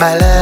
my love.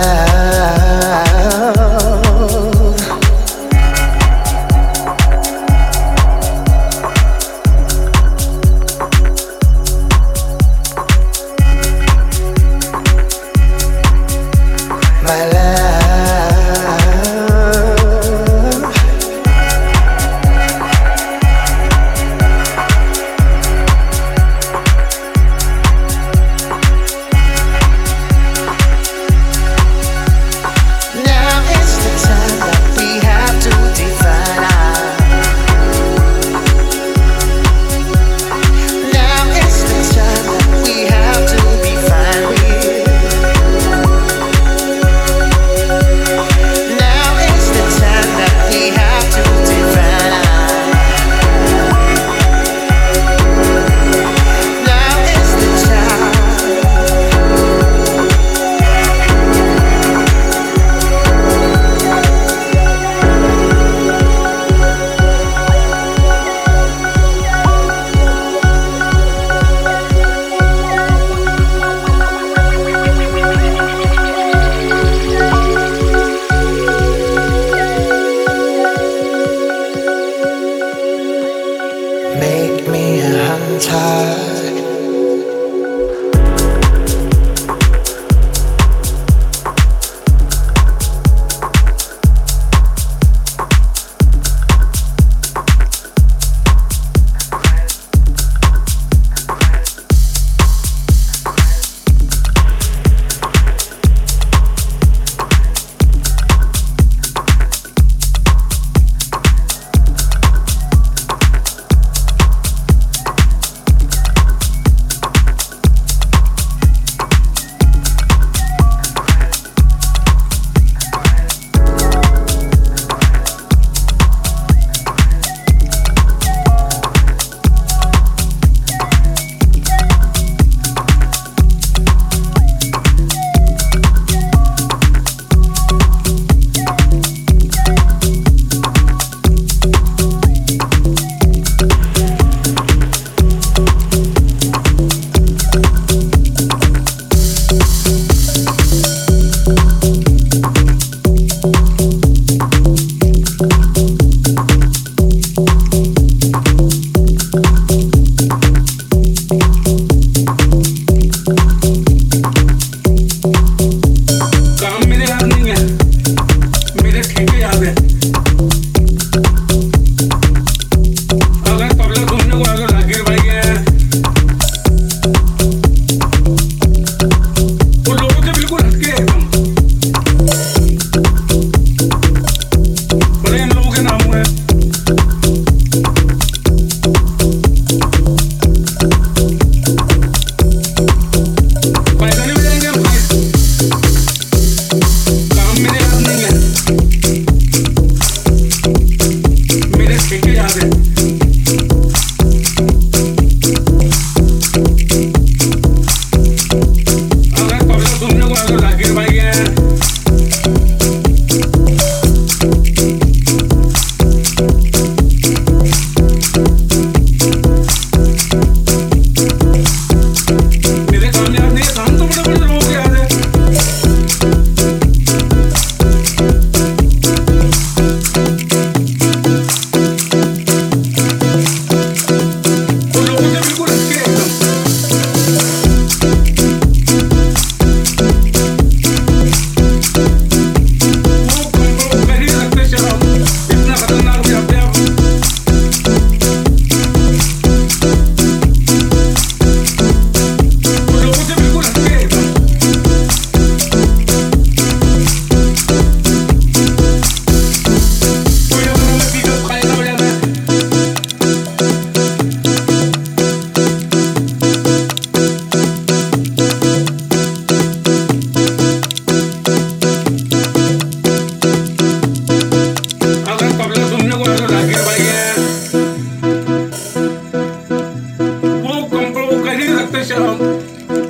שם,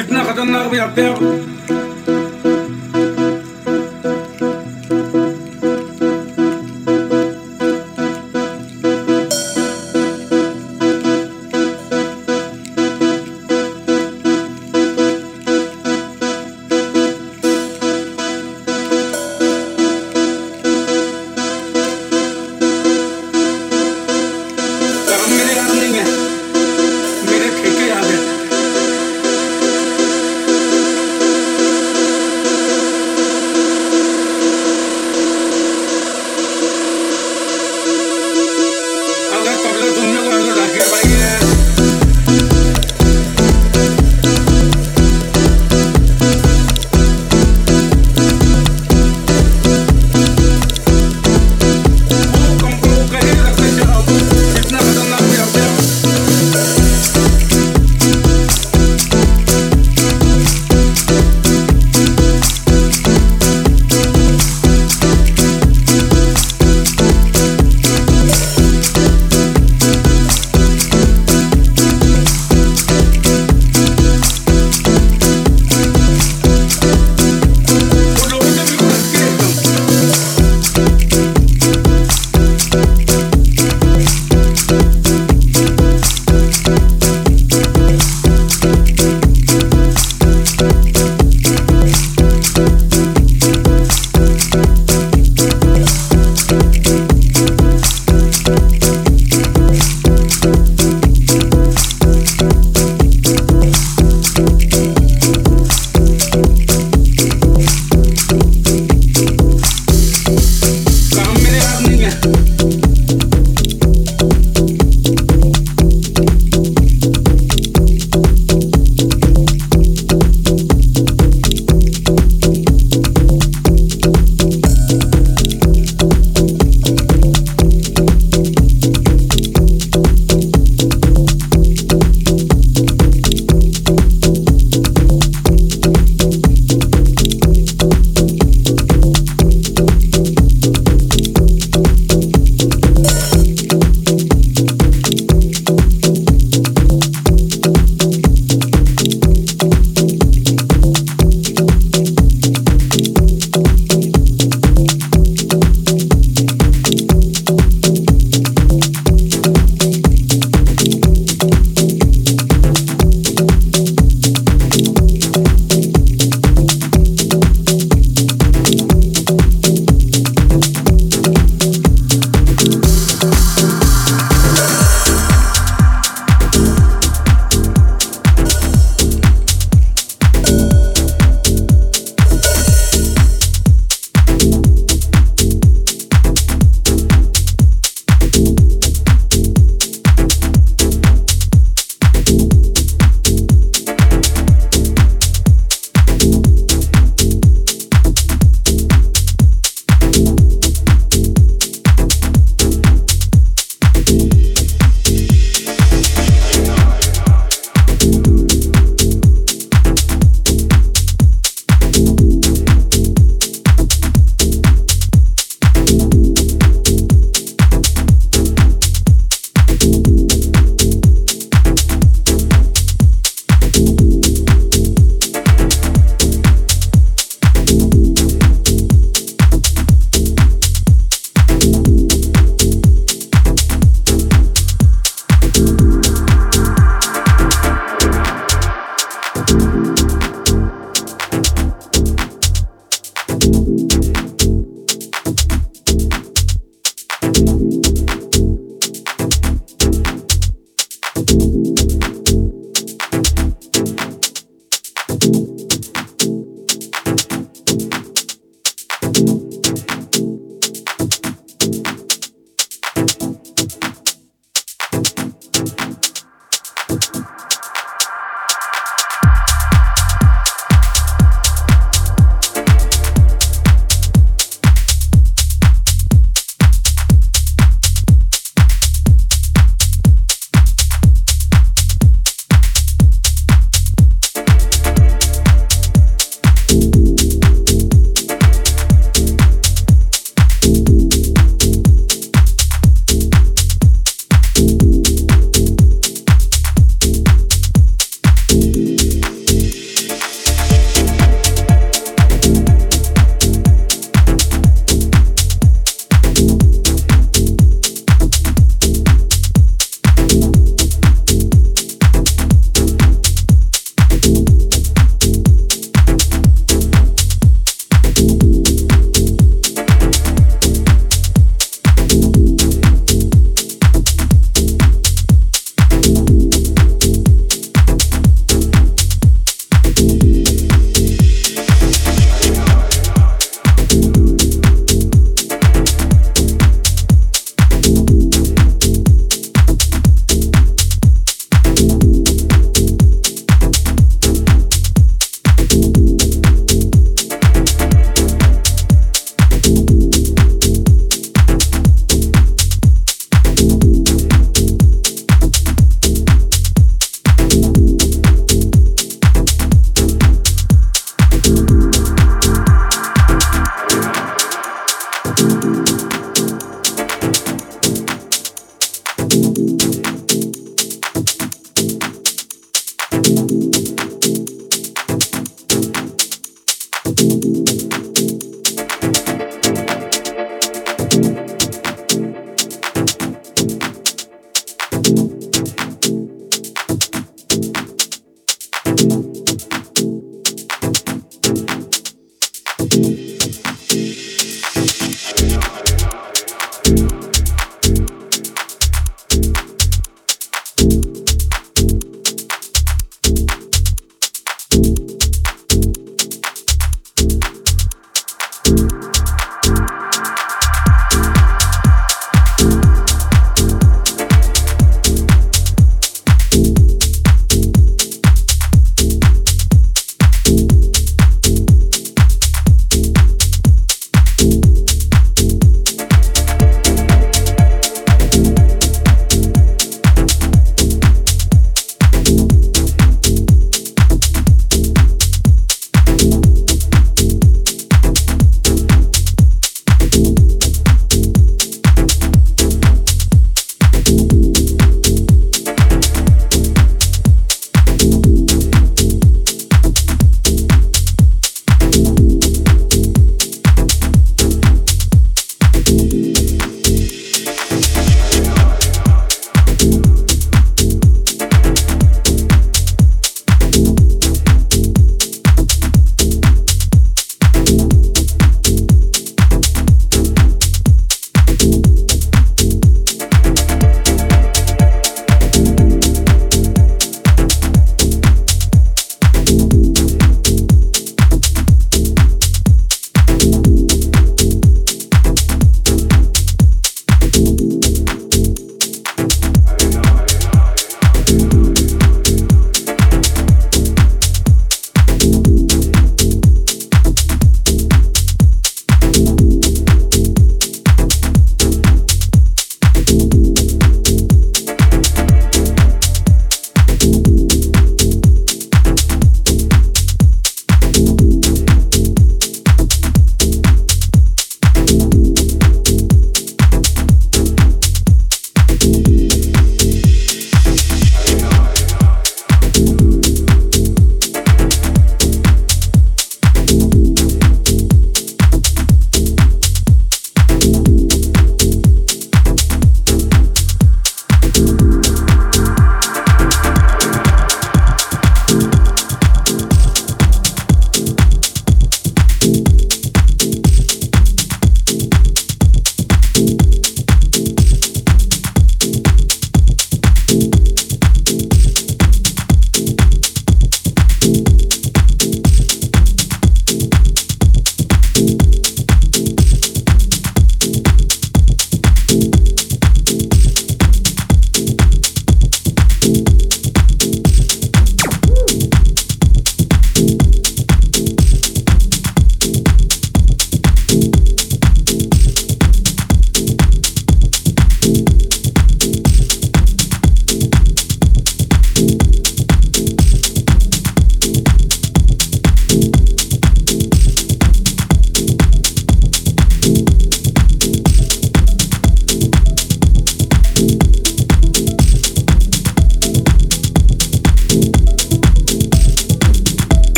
התנה חתונה הרבה יותר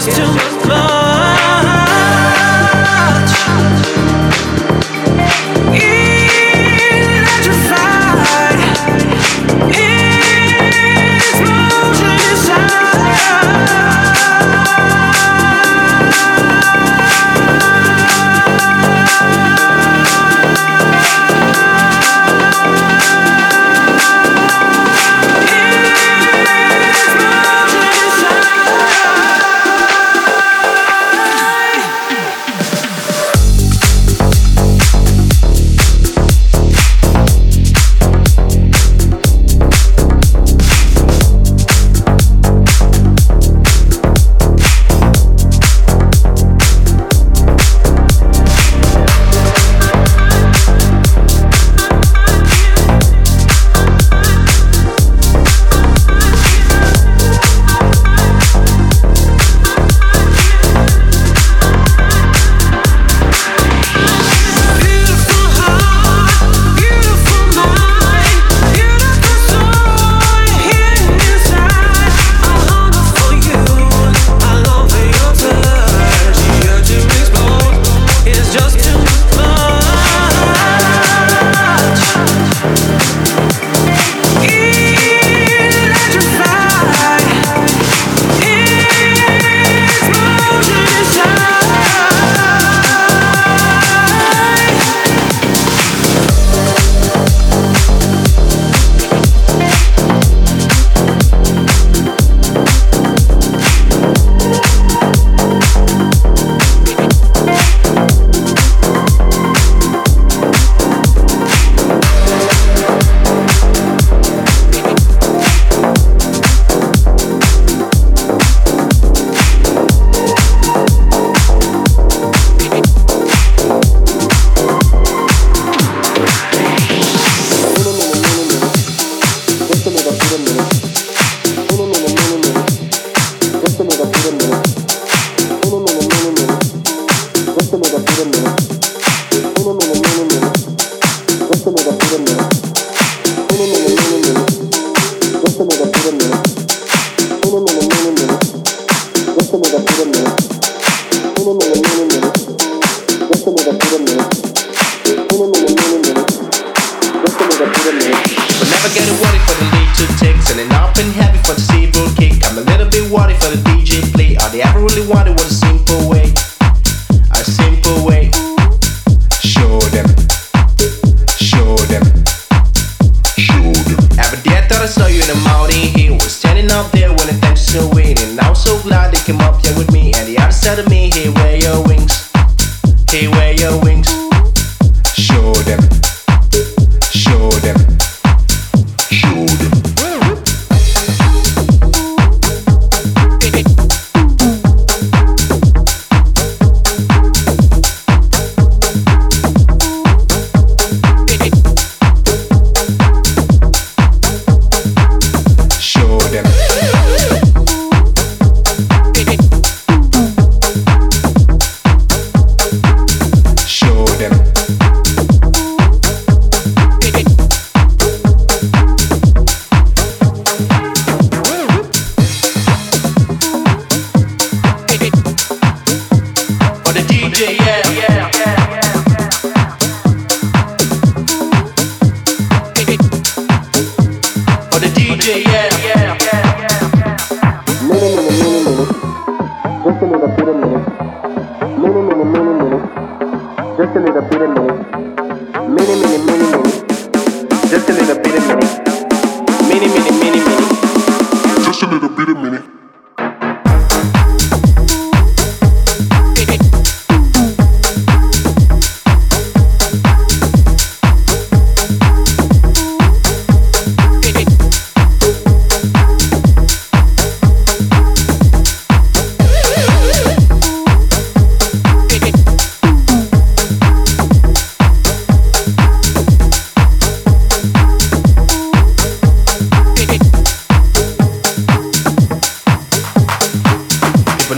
just too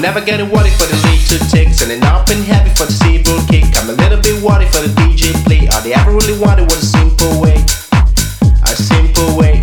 never getting worried for the to ticks and up and heavy for the seaboard kick. I'm a little bit worried for the DJ play. All they ever really wanted was a simple way, a simple way.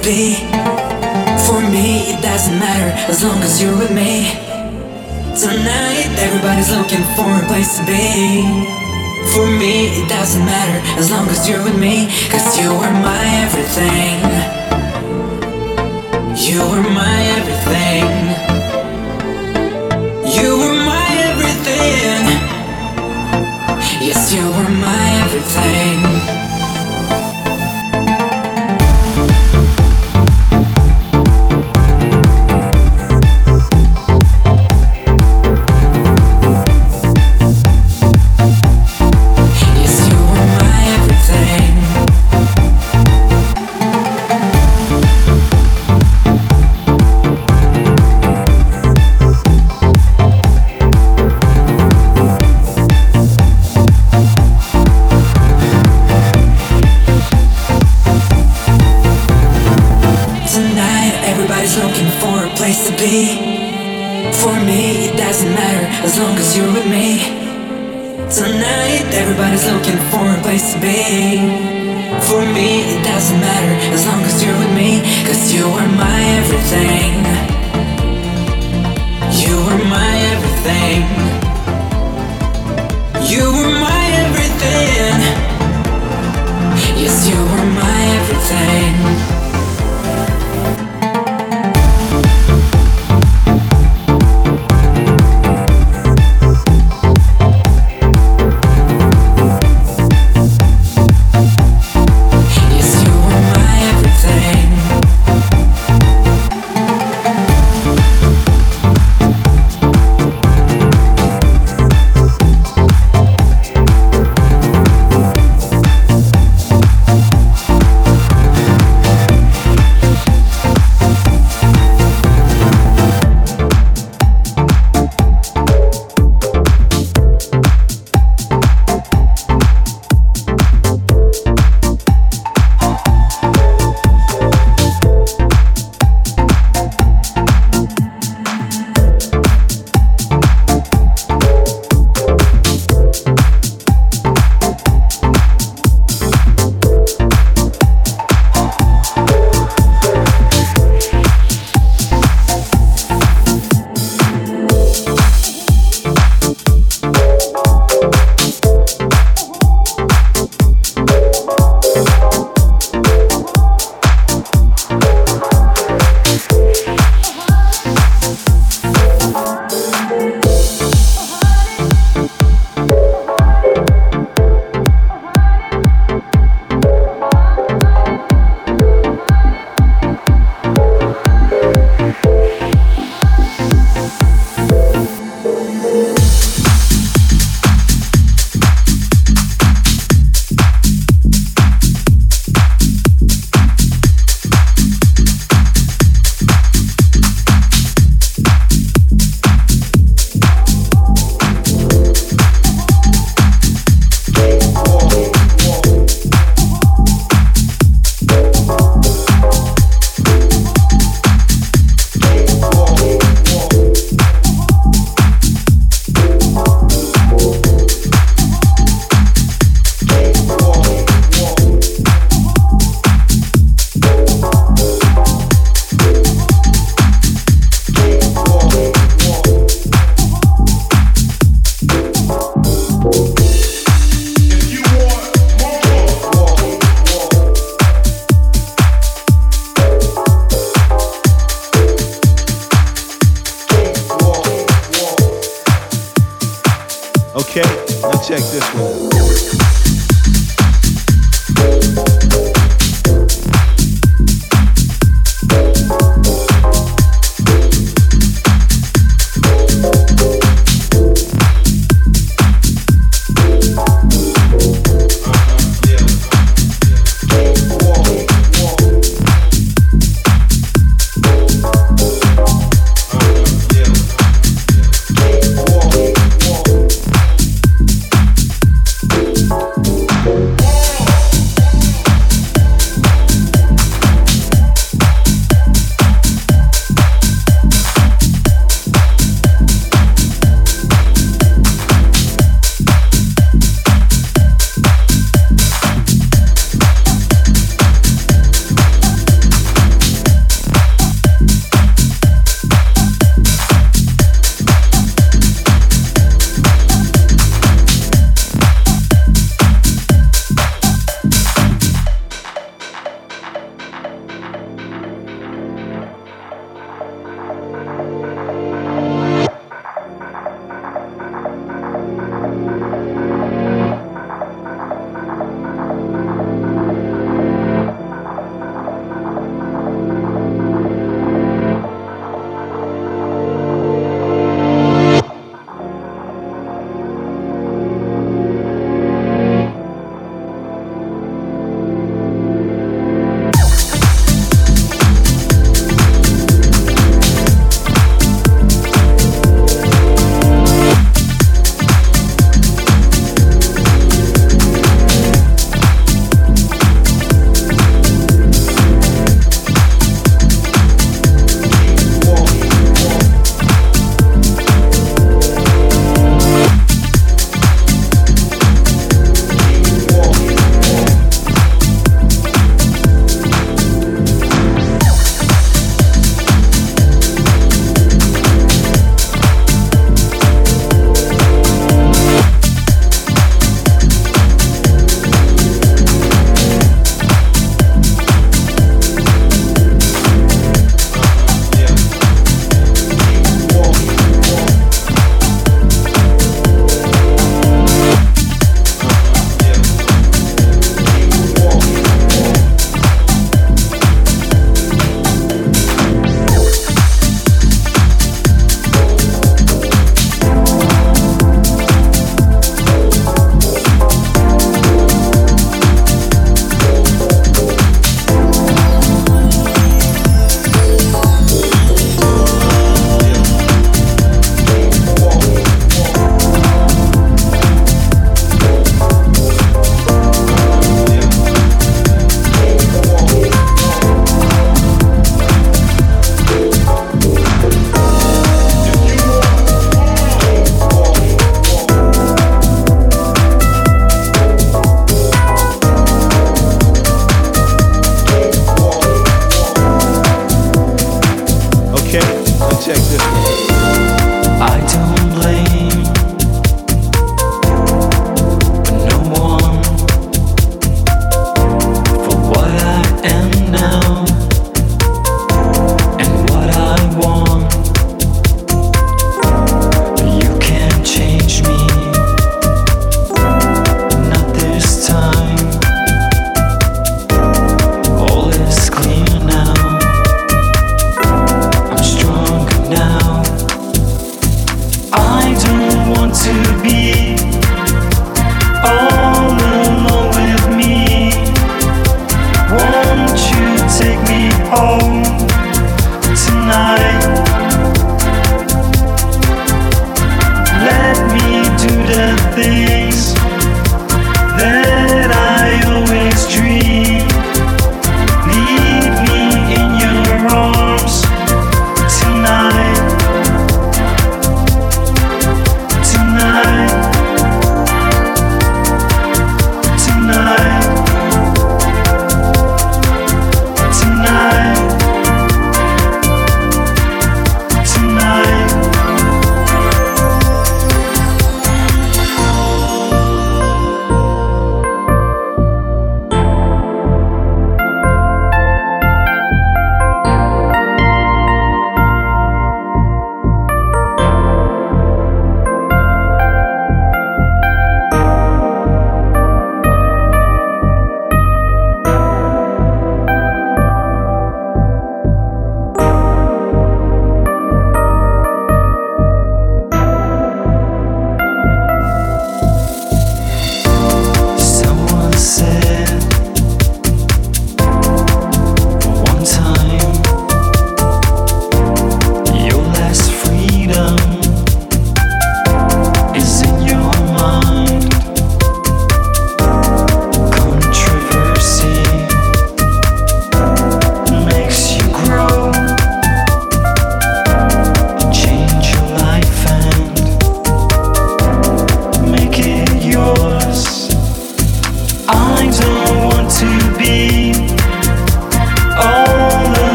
Be. For me, it doesn't matter as long as you're with me. Tonight, everybody's looking for a place to be. For me, it doesn't matter as long as you're with me. Cause you are my everything. You are my everything. You are my everything. Yes, you are my everything.